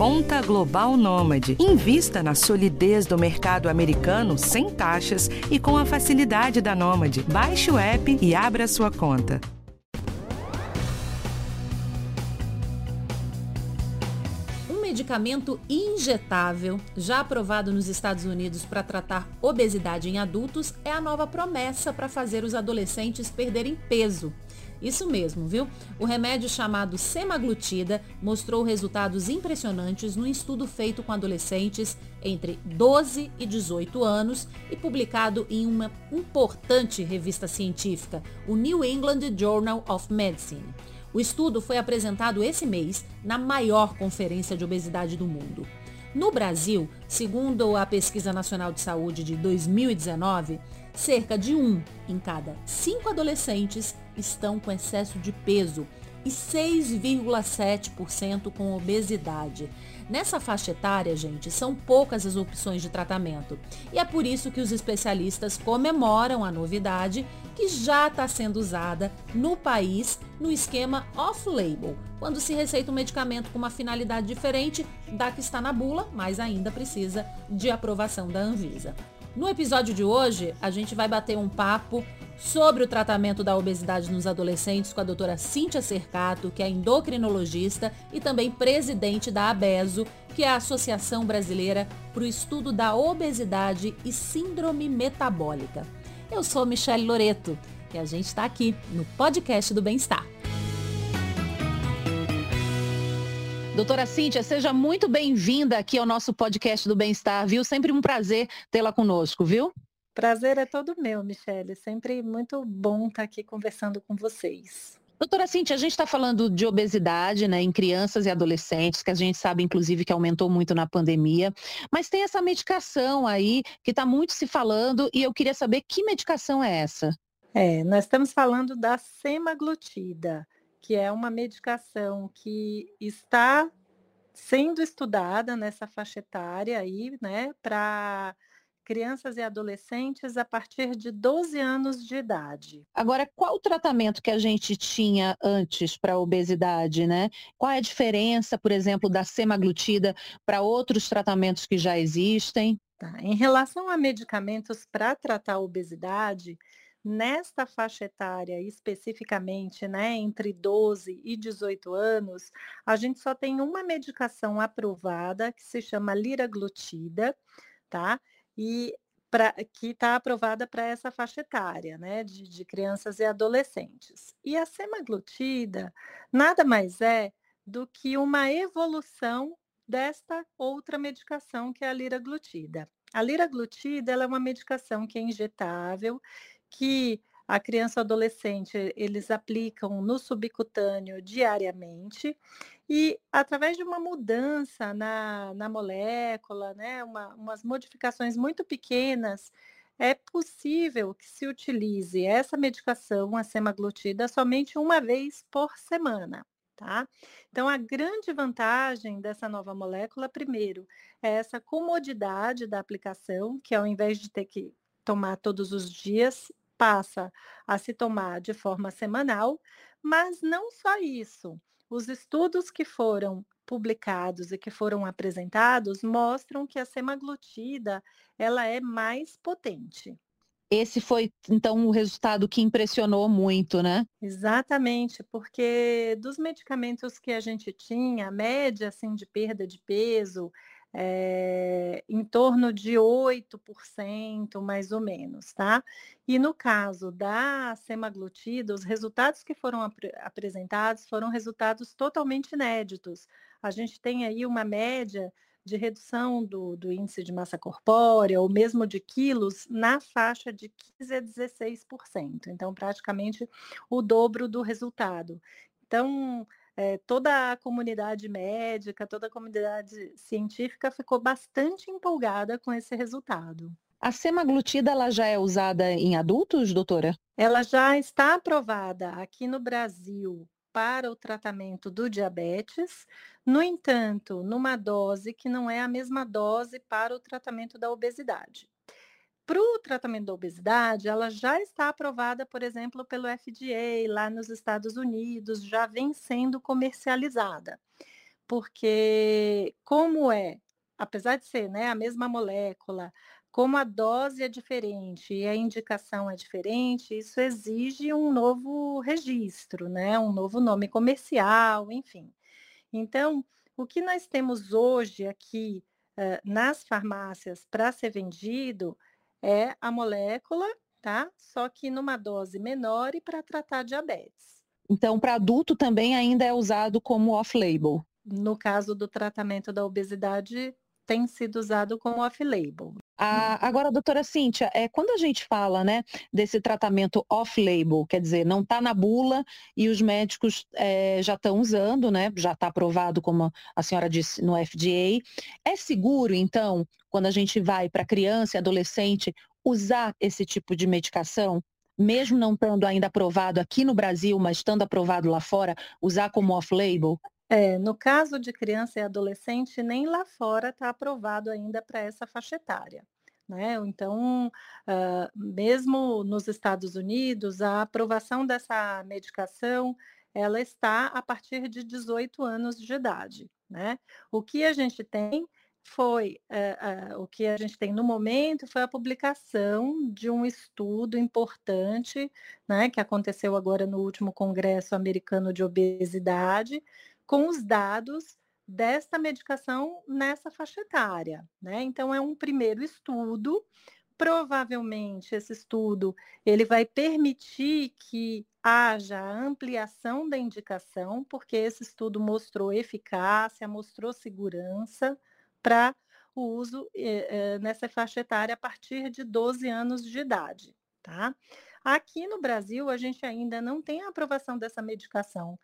Conta Global Nômade. Invista na solidez do mercado americano sem taxas e com a facilidade da Nômade. Baixe o app e abra sua conta. Um medicamento injetável, já aprovado nos Estados Unidos para tratar obesidade em adultos, é a nova promessa para fazer os adolescentes perderem peso. Isso mesmo, viu? O remédio chamado semaglutida mostrou resultados impressionantes no estudo feito com adolescentes entre 12 e 18 anos e publicado em uma importante revista científica, o New England Journal of Medicine. O estudo foi apresentado esse mês na maior conferência de obesidade do mundo. No Brasil, segundo a Pesquisa Nacional de Saúde de 2019, cerca de um em cada cinco adolescentes estão com excesso de peso e 6,7% com obesidade. Nessa faixa etária, gente, são poucas as opções de tratamento. E é por isso que os especialistas comemoram a novidade que já está sendo usada no país no esquema off-label, quando se receita um medicamento com uma finalidade diferente da que está na bula, mas ainda precisa de aprovação da Anvisa. No episódio de hoje, a gente vai bater um papo sobre o tratamento da obesidade nos adolescentes com a doutora Cíntia Cercato, que é endocrinologista e também presidente da ABESO, que é a Associação Brasileira para o Estudo da Obesidade e Síndrome Metabólica. Eu sou Michelle Loreto e a gente está aqui no podcast do Bem-Estar. Doutora Cíntia, seja muito bem-vinda aqui ao nosso podcast do Bem-Estar, viu? Sempre um prazer tê-la conosco, viu? Prazer é todo meu, Michele. Sempre muito bom estar aqui conversando com vocês. Doutora Cintia, a gente está falando de obesidade né, em crianças e adolescentes, que a gente sabe, inclusive, que aumentou muito na pandemia. Mas tem essa medicação aí que está muito se falando e eu queria saber que medicação é essa? É, nós estamos falando da semaglutida que é uma medicação que está sendo estudada nessa faixa etária aí, né, para crianças e adolescentes a partir de 12 anos de idade. Agora, qual o tratamento que a gente tinha antes para a obesidade, né? Qual é a diferença, por exemplo, da semaglutida para outros tratamentos que já existem? Tá. Em relação a medicamentos para tratar a obesidade, Nesta faixa etária, especificamente, né, entre 12 e 18 anos, a gente só tem uma medicação aprovada que se chama liraglutida, tá? E pra, que está aprovada para essa faixa etária, né, de, de crianças e adolescentes. E a semaglutida nada mais é do que uma evolução desta outra medicação que é a liraglutida. A liraglutida ela é uma medicação que é injetável que a criança adolescente eles aplicam no subcutâneo diariamente e através de uma mudança na, na molécula, né, uma, umas modificações muito pequenas, é possível que se utilize essa medicação, a semaglutida, somente uma vez por semana. Tá? Então, a grande vantagem dessa nova molécula, primeiro, é essa comodidade da aplicação, que ao invés de ter que tomar todos os dias, passa a se tomar de forma semanal, mas não só isso. Os estudos que foram publicados e que foram apresentados mostram que a semaglutida ela é mais potente. Esse foi, então, o resultado que impressionou muito, né? Exatamente, porque dos medicamentos que a gente tinha, a média assim, de perda de peso é, em torno de 8%, mais ou menos, tá? E no caso da semaglutida, os resultados que foram ap apresentados foram resultados totalmente inéditos. A gente tem aí uma média de redução do, do, índice de massa corpórea, ou mesmo de quilos, na faixa de 15 a 16%. Então, praticamente o dobro do resultado. Então, é, toda a comunidade médica, toda a comunidade científica ficou bastante empolgada com esse resultado. A semaglutida ela já é usada em adultos, doutora? Ela já está aprovada aqui no Brasil para o tratamento do diabetes, no entanto, numa dose que não é a mesma dose para o tratamento da obesidade. Para o tratamento da obesidade, ela já está aprovada, por exemplo, pelo FDA lá nos Estados Unidos, já vem sendo comercializada. porque como é, apesar de ser né, a mesma molécula, como a dose é diferente e a indicação é diferente, isso exige um novo registro, né? um novo nome comercial, enfim. Então, o que nós temos hoje aqui uh, nas farmácias para ser vendido é a molécula, tá? Só que numa dose menor e para tratar diabetes. Então, para adulto também ainda é usado como off-label? No caso do tratamento da obesidade, tem sido usado como off-label. Ah, agora, doutora Cíntia, é, quando a gente fala né, desse tratamento off-label, quer dizer, não está na bula e os médicos é, já estão usando, né, já está aprovado, como a senhora disse, no FDA, é seguro, então, quando a gente vai para criança e adolescente, usar esse tipo de medicação? Mesmo não estando ainda aprovado aqui no Brasil, mas estando aprovado lá fora, usar como off-label? É, no caso de criança e adolescente, nem lá fora está aprovado ainda para essa faixa etária. Né? Então, uh, mesmo nos Estados Unidos, a aprovação dessa medicação ela está a partir de 18 anos de idade. Né? O que a gente tem foi, uh, uh, o que a gente tem no momento foi a publicação de um estudo importante, né, que aconteceu agora no último Congresso Americano de Obesidade, com os dados desta medicação nessa faixa etária. Né? Então, é um primeiro estudo. Provavelmente, esse estudo ele vai permitir que haja ampliação da indicação, porque esse estudo mostrou eficácia, mostrou segurança para o uso eh, eh, nessa faixa etária a partir de 12 anos de idade. Tá? Aqui no Brasil, a gente ainda não tem a aprovação dessa medicação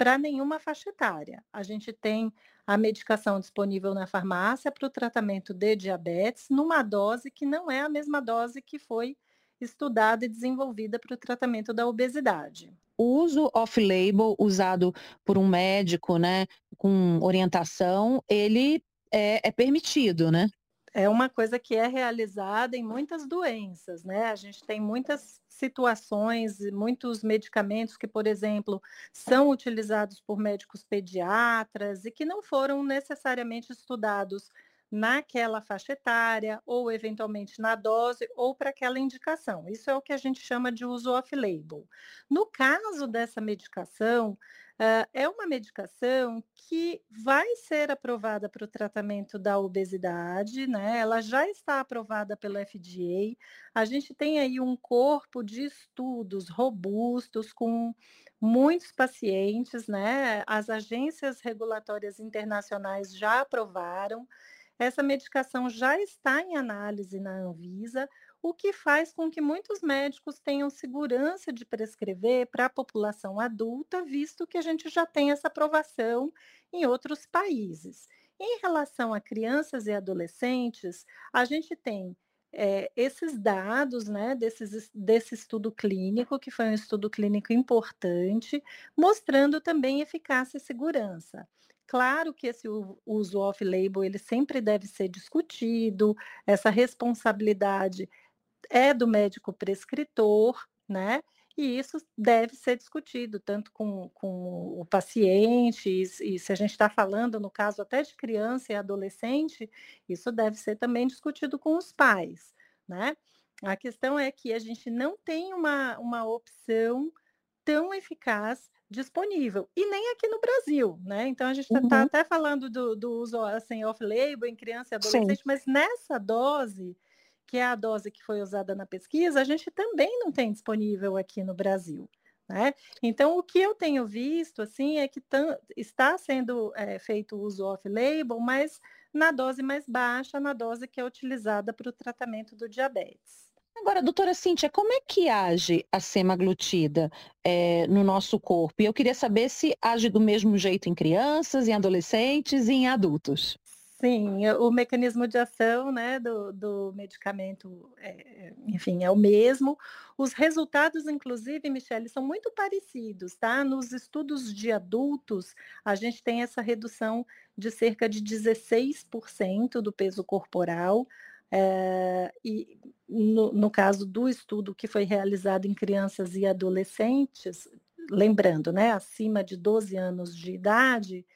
para nenhuma faixa etária. A gente tem a medicação disponível na farmácia para o tratamento de diabetes, numa dose que não é a mesma dose que foi estudada e desenvolvida para o tratamento da obesidade. O uso off-label usado por um médico, né, com orientação, ele é, é permitido, né? É uma coisa que é realizada em muitas doenças, né? A gente tem muitas situações, muitos medicamentos que, por exemplo, são utilizados por médicos pediatras e que não foram necessariamente estudados naquela faixa etária ou eventualmente na dose ou para aquela indicação. Isso é o que a gente chama de uso off-label. No caso dessa medicação, Uh, é uma medicação que vai ser aprovada para o tratamento da obesidade, né? Ela já está aprovada pela FDA. A gente tem aí um corpo de estudos robustos com muitos pacientes, né? As agências regulatórias internacionais já aprovaram. Essa medicação já está em análise na Anvisa o que faz com que muitos médicos tenham segurança de prescrever para a população adulta, visto que a gente já tem essa aprovação em outros países. Em relação a crianças e adolescentes, a gente tem é, esses dados né, desses, desse estudo clínico, que foi um estudo clínico importante, mostrando também eficácia e segurança. Claro que esse uso off-label ele sempre deve ser discutido, essa responsabilidade é do médico prescritor, né? E isso deve ser discutido tanto com, com o paciente, e, e se a gente está falando, no caso até de criança e adolescente, isso deve ser também discutido com os pais, né? A questão é que a gente não tem uma, uma opção tão eficaz disponível. E nem aqui no Brasil, né? Então a gente está tá uhum. até falando do, do uso assim, off-label em criança e adolescente, Sim. mas nessa dose que é a dose que foi usada na pesquisa, a gente também não tem disponível aqui no Brasil. Né? Então, o que eu tenho visto assim é que está sendo é, feito o uso off-label, mas na dose mais baixa, na dose que é utilizada para o tratamento do diabetes. Agora, doutora Cíntia, como é que age a semaglutida é, no nosso corpo? E eu queria saber se age do mesmo jeito em crianças, em adolescentes e em adultos. Sim, o mecanismo de ação né, do, do medicamento, é, enfim, é o mesmo. Os resultados, inclusive, Michele, são muito parecidos, tá? Nos estudos de adultos, a gente tem essa redução de cerca de 16% do peso corporal. É, e no, no caso do estudo que foi realizado em crianças e adolescentes, lembrando, né, acima de 12 anos de idade,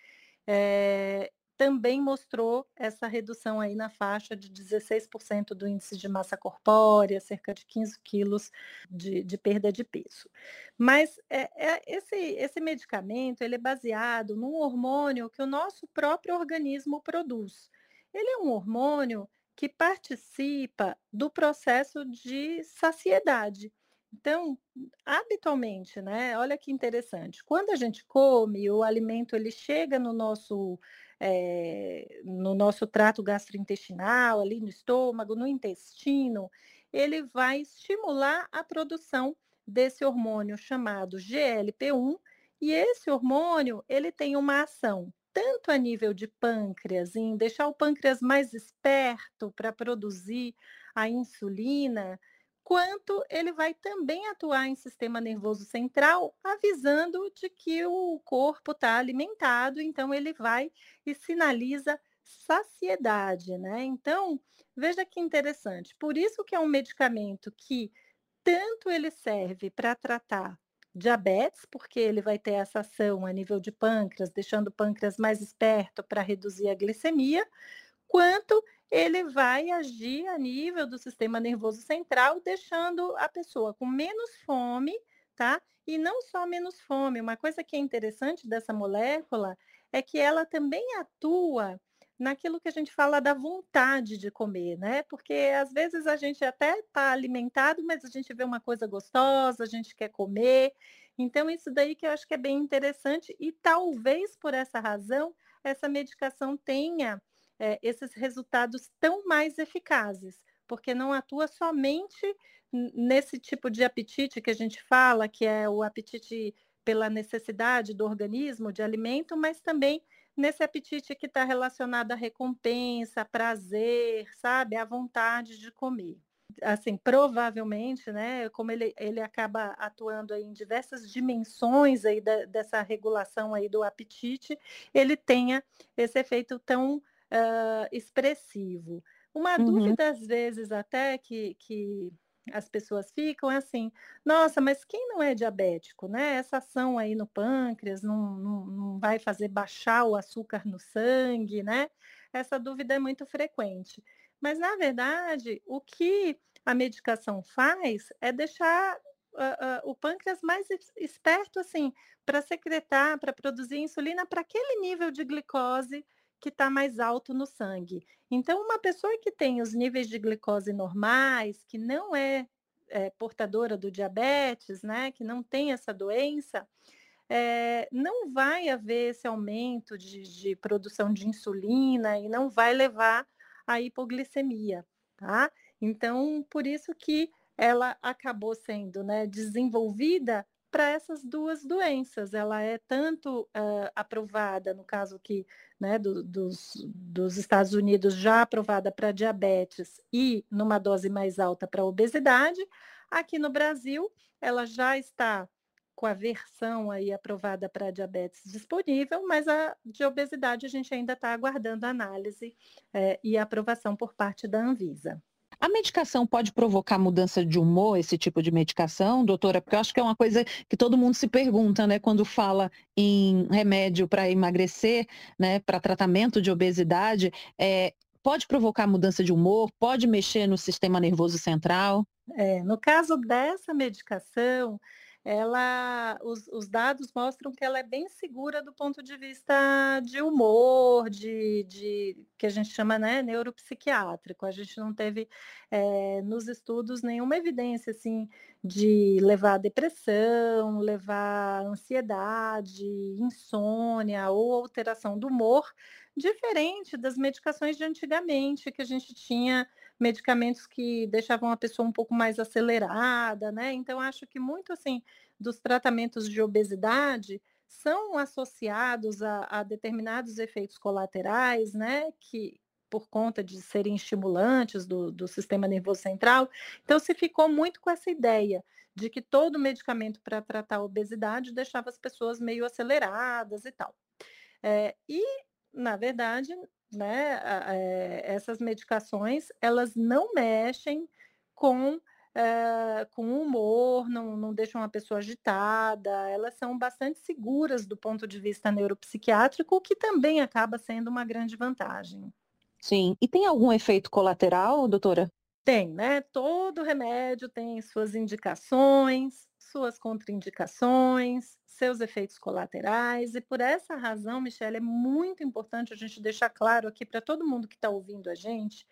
é, também mostrou essa redução aí na faixa de 16% do índice de massa corpórea, cerca de 15 quilos de, de perda de peso. Mas é, é, esse, esse medicamento ele é baseado num hormônio que o nosso próprio organismo produz. Ele é um hormônio que participa do processo de saciedade. Então, habitualmente, né? Olha que interessante. Quando a gente come, o alimento ele chega no nosso é, no nosso trato gastrointestinal, ali no estômago, no intestino, ele vai estimular a produção desse hormônio chamado GLP-1, e esse hormônio ele tem uma ação tanto a nível de pâncreas, em deixar o pâncreas mais esperto para produzir a insulina, quanto ele vai também atuar em sistema nervoso central, avisando de que o corpo está alimentado, então ele vai e sinaliza saciedade, né? Então, veja que interessante. Por isso que é um medicamento que tanto ele serve para tratar diabetes, porque ele vai ter essa ação a nível de pâncreas, deixando o pâncreas mais esperto para reduzir a glicemia, quanto ele vai agir a nível do sistema nervoso central, deixando a pessoa com menos fome, tá? E não só menos fome, uma coisa que é interessante dessa molécula é que ela também atua naquilo que a gente fala da vontade de comer, né? Porque às vezes a gente até está alimentado, mas a gente vê uma coisa gostosa, a gente quer comer. Então, isso daí que eu acho que é bem interessante, e talvez por essa razão, essa medicação tenha é, esses resultados tão mais eficazes, porque não atua somente nesse tipo de apetite que a gente fala, que é o apetite pela necessidade do organismo de alimento, mas também nesse apetite que está relacionado à recompensa, prazer, sabe, à vontade de comer. Assim, provavelmente, né, como ele, ele acaba atuando em diversas dimensões aí da, dessa regulação aí do apetite, ele tenha esse efeito tão uh, expressivo. Uma uhum. dúvida, às vezes, até que, que as pessoas ficam é assim, nossa, mas quem não é diabético, né? Essa ação aí no pâncreas não, não, não vai fazer baixar o açúcar no sangue, né? Essa dúvida é muito frequente. Mas, na verdade, o que a medicação faz é deixar uh, uh, o pâncreas mais esperto, assim, para secretar, para produzir insulina para aquele nível de glicose que está mais alto no sangue. Então, uma pessoa que tem os níveis de glicose normais, que não é, é portadora do diabetes, né, que não tem essa doença, é, não vai haver esse aumento de, de, produção de insulina e não vai levar à hipoglicemia, tá? Então, por isso que ela acabou sendo né, desenvolvida para essas duas doenças. Ela é tanto uh, aprovada, no caso que né, do, dos, dos Estados Unidos, já aprovada para diabetes e numa dose mais alta para obesidade. Aqui no Brasil, ela já está com a versão aí aprovada para diabetes disponível, mas a de obesidade a gente ainda está aguardando análise é, e aprovação por parte da Anvisa. A medicação pode provocar mudança de humor, esse tipo de medicação, doutora? Porque eu acho que é uma coisa que todo mundo se pergunta, né, quando fala em remédio para emagrecer, né, para tratamento de obesidade, é, pode provocar mudança de humor, pode mexer no sistema nervoso central? É, no caso dessa medicação, ela, os, os, dados mostram que ela é bem segura do ponto de vista de humor, de, de que a gente chama né, neuropsiquiátrico. A gente não teve é, nos estudos nenhuma evidência assim de levar depressão, levar ansiedade, insônia ou alteração do humor, diferente das medicações de antigamente, que a gente tinha medicamentos que deixavam a pessoa um pouco mais acelerada, né? Então, acho que muito assim dos tratamentos de obesidade são associados a, a determinados efeitos colaterais, né? Que, por conta de serem estimulantes do, do, sistema nervoso central. Então, se ficou muito com essa ideia de que todo medicamento para tratar a obesidade deixava as pessoas meio aceleradas e tal. É, e, na verdade, né, é, essas medicações, elas não mexem com é, com humor, não, não deixam uma pessoa agitada, elas são bastante seguras do ponto de vista neuropsiquiátrico, o que também acaba sendo uma grande vantagem. Sim. E tem algum efeito colateral, doutora? Tem, né? Todo remédio tem suas indicações, suas contraindicações, seus efeitos colaterais, e por essa razão, Michelle, é muito importante a gente deixar claro aqui para todo mundo que está ouvindo a gente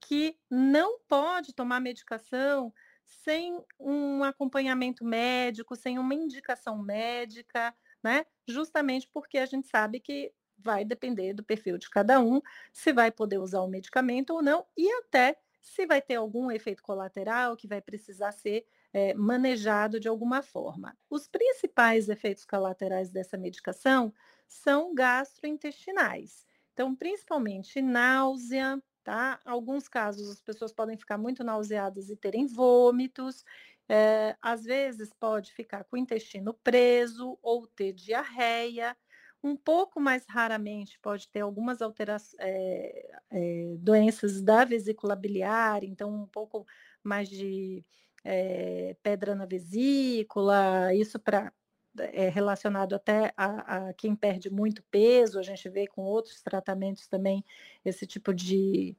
que não pode tomar medicação sem um acompanhamento médico, sem uma indicação médica, né? Justamente porque a gente sabe que vai depender do perfil de cada um, se vai poder usar o medicamento ou não, e até se vai ter algum efeito colateral que vai precisar ser é, manejado de alguma forma. Os principais efeitos colaterais dessa medicação são gastrointestinais. Então, principalmente náusea, tá? Alguns casos as pessoas podem ficar muito nauseadas e terem vômitos, é, às vezes pode ficar com o intestino preso ou ter diarreia. Um pouco mais raramente pode ter algumas alterações, é, é, doenças da vesícula biliar, então um pouco mais de é, pedra na vesícula, isso para é relacionado até a, a, quem perde muito peso, a gente vê com outros tratamentos também esse tipo de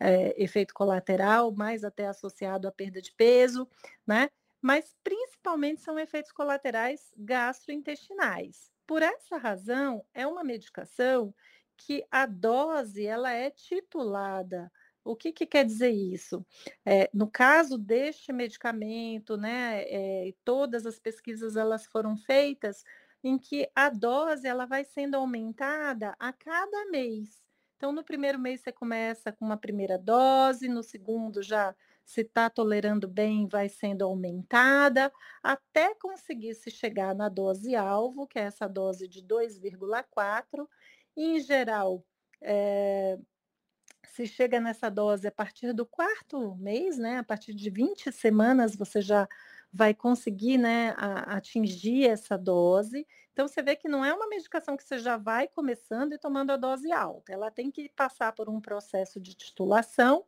é, efeito colateral, mais até associado à perda de peso, né? Mas principalmente são efeitos colaterais gastrointestinais. Por essa razão, é uma medicação que a dose ela é titulada o que, que quer dizer isso? É, no caso deste medicamento, né, é, todas as pesquisas elas foram feitas em que a dose ela vai sendo aumentada a cada mês. Então, no primeiro mês você começa com uma primeira dose, no segundo já se está tolerando bem, vai sendo aumentada, até conseguir se chegar na dose alvo, que é essa dose de 2,4. Em geral, é, se chega nessa dose a partir do quarto mês, né, a partir de 20 semanas, você já vai conseguir né, a, atingir essa dose. Então, você vê que não é uma medicação que você já vai começando e tomando a dose alta. Ela tem que passar por um processo de titulação.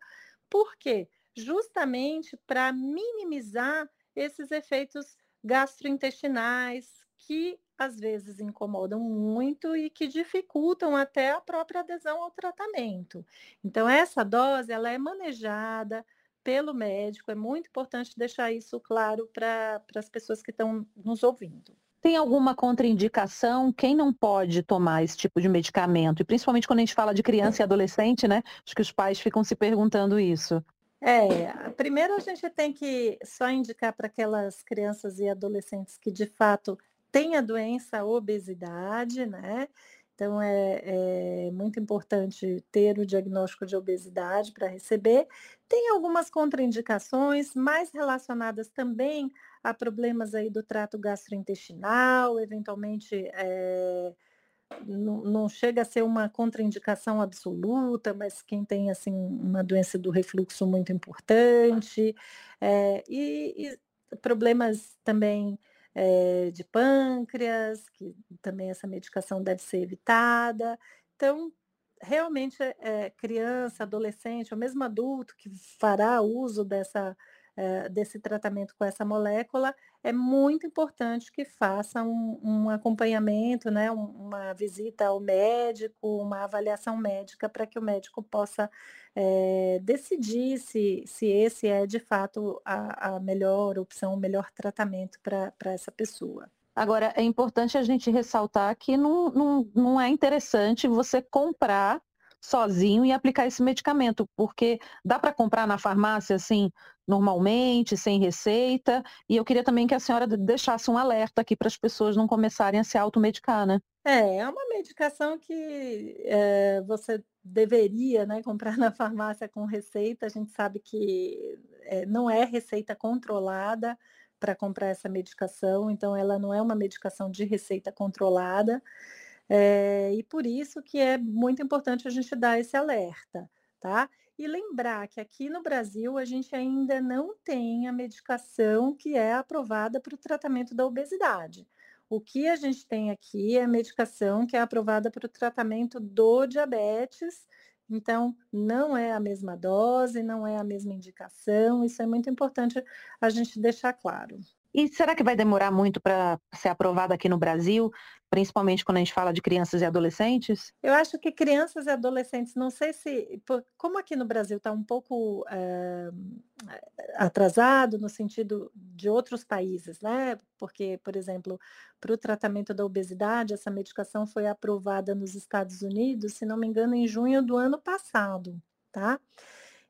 Por quê? Justamente para minimizar esses efeitos gastrointestinais que às vezes incomodam muito e que dificultam até a própria adesão ao tratamento. Então, essa dose ela é manejada pelo médico, é muito importante deixar isso claro para as pessoas que estão nos ouvindo. Tem alguma contraindicação? Quem não pode tomar esse tipo de medicamento? E principalmente quando a gente fala de criança e adolescente, né? Acho que os pais ficam se perguntando isso. É, primeiro a gente tem que só indicar para aquelas crianças e adolescentes que de fato tem a doença a obesidade, né? Então é, é, muito importante ter o diagnóstico de obesidade para receber. Tem algumas contraindicações mais relacionadas também a problemas aí do trato gastrointestinal, eventualmente é, não, chega a ser uma contraindicação absoluta, mas quem tem assim uma doença do refluxo muito importante é, e, e problemas também é, de pâncreas, que também essa medicação deve ser evitada. Então, realmente, é, criança, adolescente, ou mesmo adulto que fará uso dessa eh, desse tratamento com essa molécula, é muito importante que faça um, um acompanhamento, né, uma visita ao médico, uma avaliação médica, para que o médico possa é, decidir se, se esse é de fato a, a melhor opção, o melhor tratamento para essa pessoa. Agora, é importante a gente ressaltar que não, não, não é interessante você comprar sozinho e aplicar esse medicamento, porque dá para comprar na farmácia assim, normalmente, sem receita, e eu queria também que a senhora deixasse um alerta aqui para as pessoas não começarem a se automedicar, né? É, é uma medicação que é, você deveria né, comprar na farmácia com receita. A gente sabe que é, não é receita controlada para comprar essa medicação, então ela não é uma medicação de receita controlada. É, e por isso que é muito importante a gente dar esse alerta, tá? E lembrar que aqui no Brasil a gente ainda não tem a medicação que é aprovada para o tratamento da obesidade. O que a gente tem aqui é a medicação que é aprovada para o tratamento do diabetes, Então, não é a mesma dose, não é a mesma indicação, isso é muito importante a gente deixar claro. E será que vai demorar muito para ser aprovada aqui no Brasil, principalmente quando a gente fala de crianças e adolescentes? Eu acho que crianças e adolescentes, não sei se, como aqui no Brasil está um pouco é, atrasado no sentido de outros países, né? Porque, por exemplo, para o tratamento da obesidade, essa medicação foi aprovada nos Estados Unidos, se não me engano, em junho do ano passado, tá?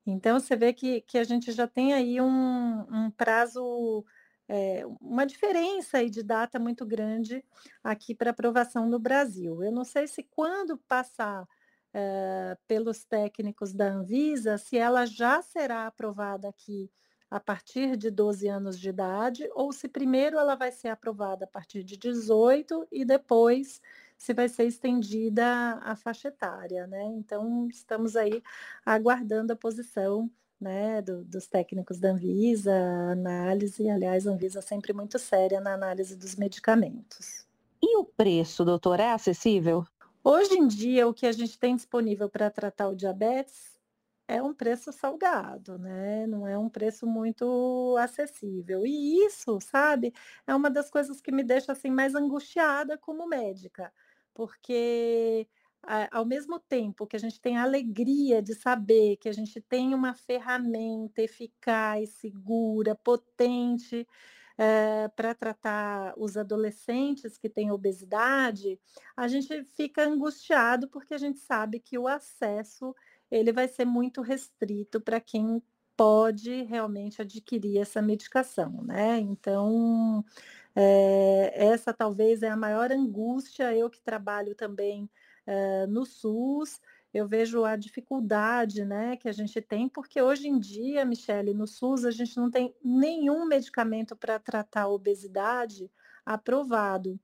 Então, você vê que, que a gente já tem aí um, um prazo é, uma diferença aí de data muito grande aqui para aprovação no Brasil. Eu não sei se quando passar é, pelos técnicos da Anvisa, se ela já será aprovada aqui a partir de 12 anos de idade, ou se primeiro ela vai ser aprovada a partir de 18 e depois se vai ser estendida a faixa etária, né? Então, estamos aí aguardando a posição né, do, dos técnicos da Anvisa, análise, aliás, a Anvisa é sempre muito séria na análise dos medicamentos. E o preço, doutor, é acessível? Hoje em dia, o que a gente tem disponível para tratar o diabetes é um preço salgado, né? Não é um preço muito acessível. E isso, sabe, é uma das coisas que me deixa assim mais angustiada como médica, porque ao mesmo tempo que a gente tem a alegria de saber que a gente tem uma ferramenta eficaz, segura, potente é, para tratar os adolescentes que têm obesidade, a gente fica angustiado porque a gente sabe que o acesso ele vai ser muito restrito para quem pode realmente adquirir essa medicação, né? Então, é, essa talvez é a maior angústia, eu que trabalho também uh, no SUS, eu vejo a dificuldade né, que a gente tem, porque hoje em dia, Michele, no SUS a gente não tem nenhum medicamento para tratar a obesidade aprovado.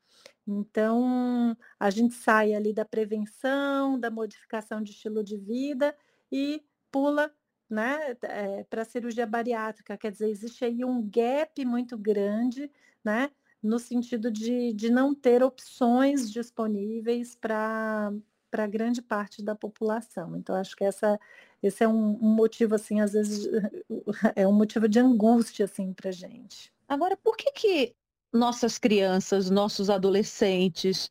Então, a gente sai ali da prevenção, da modificação de estilo de vida e pula né, é, para a cirurgia bariátrica. Quer dizer, existe aí um gap muito grande, né? No sentido de, de não ter opções disponíveis para para grande parte da população. Então, acho que essa, esse é um, um, motivo, assim, às vezes, é um motivo de angústia, assim, para gente. Agora, por que que nossas crianças, nossos adolescentes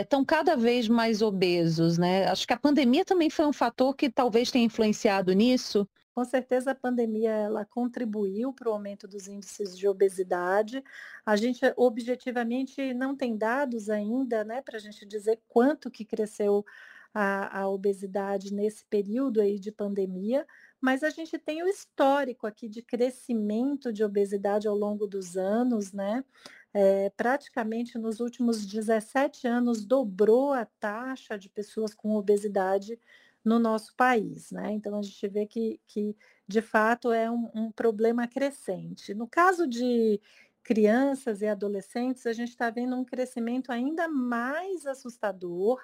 estão é, cada vez mais obesos, né? Acho que a pandemia também foi um fator que talvez tenha influenciado nisso. Com certeza a pandemia ela contribuiu para o aumento dos índices de obesidade. A gente objetivamente não tem dados ainda, né, para a gente dizer quanto que cresceu a, a, obesidade nesse período aí de pandemia, mas a gente tem o histórico aqui de crescimento de obesidade ao longo dos anos, né? É, praticamente nos últimos 17 anos dobrou a taxa de pessoas com obesidade no nosso país. Né? Então, a gente vê que, que de fato, é um, um problema crescente. No caso de crianças e adolescentes, a gente está vendo um crescimento ainda mais assustador.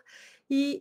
E,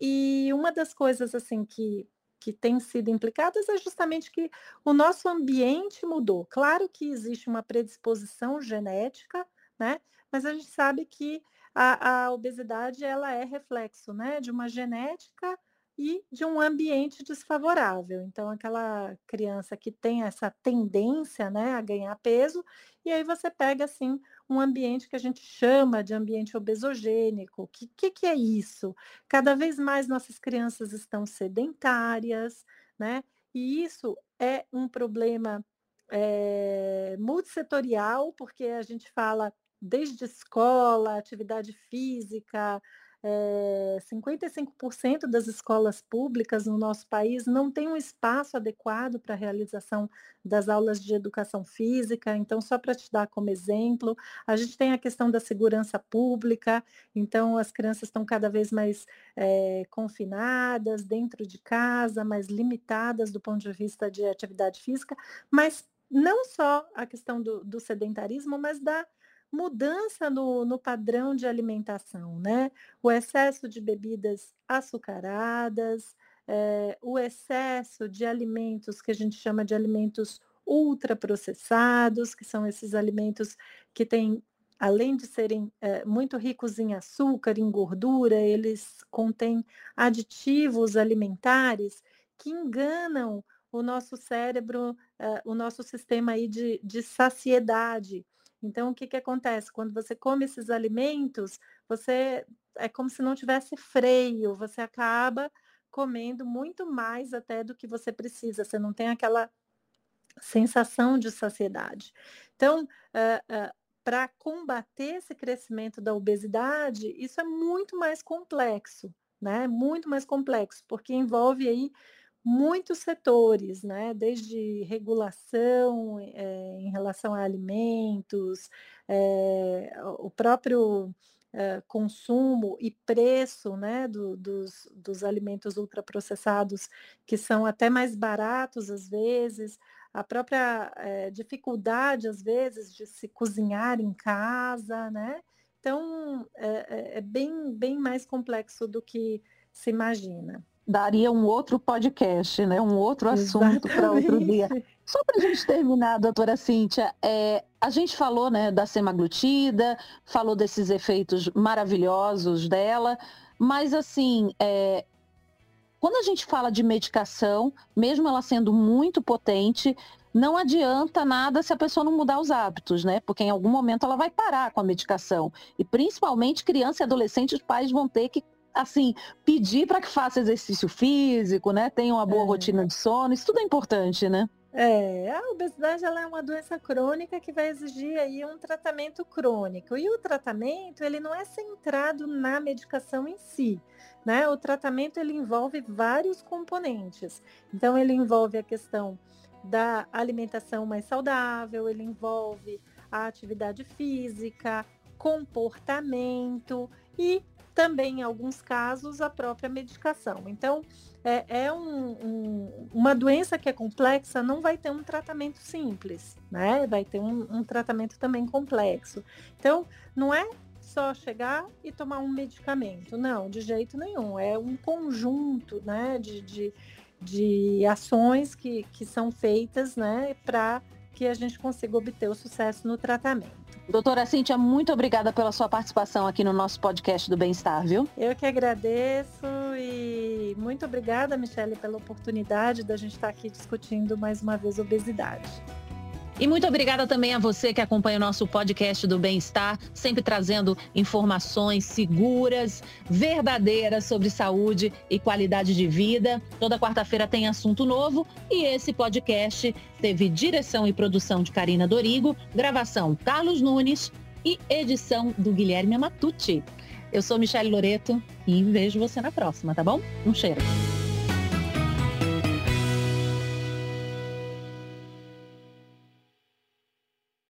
e uma das coisas assim que, que tem sido implicadas é justamente que o nosso ambiente mudou. Claro que existe uma predisposição genética, né? Mas a gente sabe que a, a obesidade ela é reflexo, né, de uma genética e de um ambiente desfavorável. Então, aquela criança que tem essa tendência né, a ganhar peso, e aí você pega assim um ambiente que a gente chama de ambiente obesogênico. O que, que, que é isso? Cada vez mais nossas crianças estão sedentárias, né? E isso é um problema é, multissetorial, porque a gente fala desde escola, atividade física, é, eh, 55% das escolas públicas no nosso país não tem um espaço adequado para a realização das aulas de educação física. Então, só para te dar como exemplo, a gente tem a questão da segurança pública, então as crianças estão cada vez mais é, confinadas dentro de casa, mais limitadas do ponto de vista de atividade física, mas não só a questão do, do sedentarismo, mas da mudança no, no padrão de alimentação, né? O excesso de bebidas açucaradas, é, o excesso de alimentos que a gente chama de alimentos ultraprocessados, que são esses alimentos que têm, além de serem é, muito ricos em açúcar, em gordura, eles contêm aditivos alimentares que enganam o nosso cérebro, uh, o nosso sistema aí de, de saciedade. Então, o que, que acontece? Quando você come esses alimentos, você é como se não tivesse freio, você acaba comendo muito mais até do que você precisa, você não tem aquela sensação de saciedade. Então, uh, uh, para combater esse crescimento da obesidade, isso é muito mais complexo, né? Muito mais complexo, porque envolve aí muitos setores, né? Desde regulação é, em relação a alimentos, é, o próprio é, consumo e preço né, do, dos, dos alimentos ultraprocessados, que são até mais baratos às vezes, a própria é, dificuldade, às vezes, de se cozinhar em casa, né? Então, é, é bem, bem mais complexo do que se imagina daria um outro podcast, né? um outro assunto para outro dia. Só para a gente terminar, doutora Cíntia, é, a gente falou né, da semaglutida, falou desses efeitos maravilhosos dela, mas assim, é, quando a gente fala de medicação, mesmo ela sendo muito potente, não adianta nada se a pessoa não mudar os hábitos, né? Porque em algum momento ela vai parar com a medicação. E principalmente criança e adolescente, os pais vão ter que assim, pedir para que faça exercício físico, né? Tenha uma boa é. rotina de sono, isso tudo é importante, né? É, a obesidade ela é uma doença crônica que vai exigir aí um tratamento crônico. E o tratamento, ele não é centrado na medicação em si, né? O tratamento ele envolve vários componentes. Então ele envolve a questão da alimentação mais saudável, ele envolve a atividade física, comportamento e também, em alguns casos, a própria medicação. Então, é, é um, um, uma doença que é complexa, não vai ter um tratamento simples, né? Vai ter um, um tratamento também complexo. Então, não é só chegar e tomar um medicamento. Não, de jeito nenhum. É um conjunto né, de, de, de ações que, que são feitas né, para que a gente consiga obter o sucesso no tratamento. Doutora Cíntia, muito obrigada pela sua participação aqui no nosso podcast do Bem-Estar, viu? Eu que agradeço e muito obrigada, Michele, pela oportunidade da gente estar aqui discutindo mais uma vez obesidade. E muito obrigada também a você que acompanha o nosso podcast do Bem-Estar, sempre trazendo informações seguras, verdadeiras sobre saúde e qualidade de vida. Toda quarta-feira tem assunto novo e esse podcast teve direção e produção de Karina Dorigo, gravação Carlos Nunes e edição do Guilherme Matucci. Eu sou Michele Loreto e vejo você na próxima, tá bom? Um cheiro.